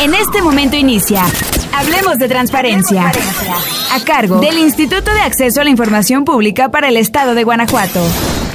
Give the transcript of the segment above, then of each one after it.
En este momento inicia. Hablemos de transparencia. A cargo del Instituto de Acceso a la Información Pública para el Estado de Guanajuato.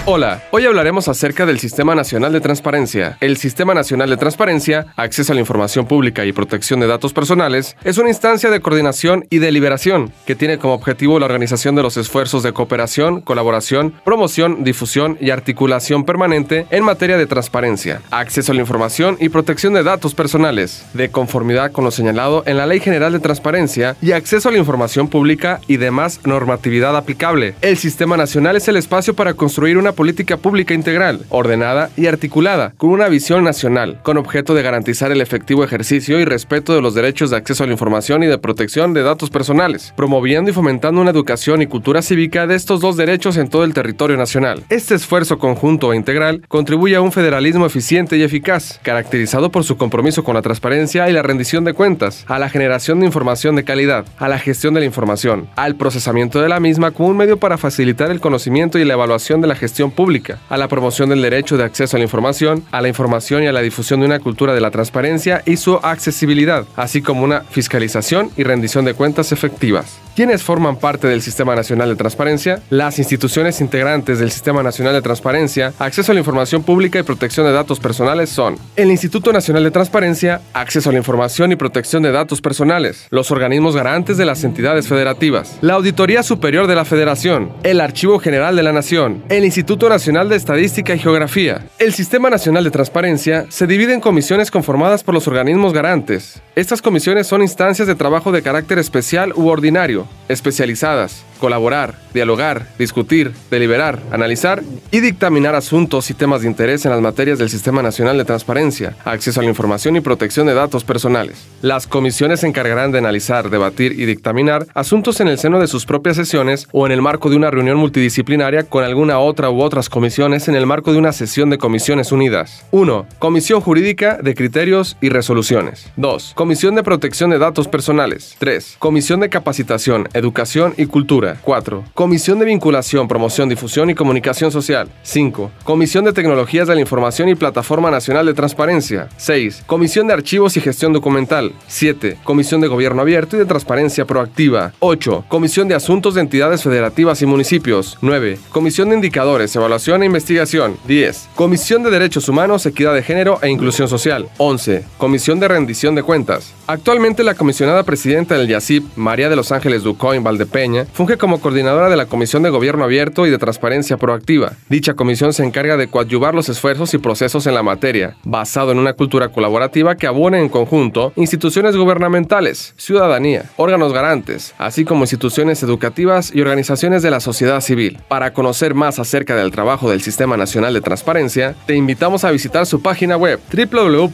Hola, hoy hablaremos acerca del Sistema Nacional de Transparencia. El Sistema Nacional de Transparencia, Acceso a la Información Pública y Protección de Datos Personales, es una instancia de coordinación y deliberación que tiene como objetivo la organización de los esfuerzos de cooperación, colaboración, promoción, difusión y articulación permanente en materia de transparencia, acceso a la información y protección de datos personales, de conformidad con lo señalado en la Ley General de Transparencia y acceso a la información pública y demás normatividad aplicable. El Sistema Nacional es el espacio para construir una política pública integral, ordenada y articulada, con una visión nacional, con objeto de garantizar el efectivo ejercicio y respeto de los derechos de acceso a la información y de protección de datos personales, promoviendo y fomentando una educación y cultura cívica de estos dos derechos en todo el territorio nacional. Este esfuerzo conjunto e integral contribuye a un federalismo eficiente y eficaz, caracterizado por su compromiso con la transparencia y la rendición de cuentas, a la generación de información de calidad, a la gestión de la información, al procesamiento de la misma como un medio para facilitar el conocimiento y la evaluación de la gestión pública, a la promoción del derecho de acceso a la información, a la información y a la difusión de una cultura de la transparencia y su accesibilidad, así como una fiscalización y rendición de cuentas efectivas. ¿Quiénes forman parte del Sistema Nacional de Transparencia? Las instituciones integrantes del Sistema Nacional de Transparencia, acceso a la información pública y protección de datos personales son el Instituto Nacional de Transparencia, acceso a la información y protección de datos personales, los organismos garantes de las entidades federativas, la Auditoría Superior de la Federación, el Archivo General de la Nación, el Instituto Nacional de Estadística y Geografía. El Sistema Nacional de Transparencia se divide en comisiones conformadas por los organismos garantes. Estas comisiones son instancias de trabajo de carácter especial u ordinario especializadas, colaborar, dialogar, discutir, deliberar, analizar y dictaminar asuntos y temas de interés en las materias del Sistema Nacional de Transparencia, acceso a la información y protección de datos personales. Las comisiones se encargarán de analizar, debatir y dictaminar asuntos en el seno de sus propias sesiones o en el marco de una reunión multidisciplinaria con alguna otra u otras comisiones en el marco de una sesión de comisiones unidas. 1. Comisión Jurídica de Criterios y Resoluciones. 2. Comisión de Protección de Datos Personales. 3. Comisión de Capacitación Educación y Cultura. 4. Comisión de Vinculación, Promoción, Difusión y Comunicación Social. 5. Comisión de Tecnologías de la Información y Plataforma Nacional de Transparencia. 6. Comisión de Archivos y Gestión Documental. 7. Comisión de Gobierno Abierto y de Transparencia Proactiva. 8. Comisión de Asuntos de Entidades Federativas y Municipios. 9. Comisión de Indicadores, Evaluación e Investigación. 10. Comisión de Derechos Humanos, Equidad de Género e Inclusión Social. 11. Comisión de Rendición de Cuentas. Actualmente la comisionada presidenta del YACIP, María de los Ángeles Ducoin Valdepeña, funge como coordinadora de la Comisión de Gobierno Abierto y de Transparencia Proactiva. Dicha comisión se encarga de coadyuvar los esfuerzos y procesos en la materia, basado en una cultura colaborativa que abone en conjunto instituciones gubernamentales, ciudadanía, órganos garantes, así como instituciones educativas y organizaciones de la sociedad civil. Para conocer más acerca del trabajo del Sistema Nacional de Transparencia, te invitamos a visitar su página web www.snt.org.mx.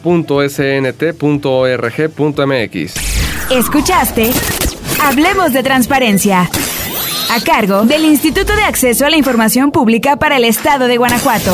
¿Escuchaste? Hablemos de transparencia. A cargo del Instituto de Acceso a la Información Pública para el Estado de Guanajuato.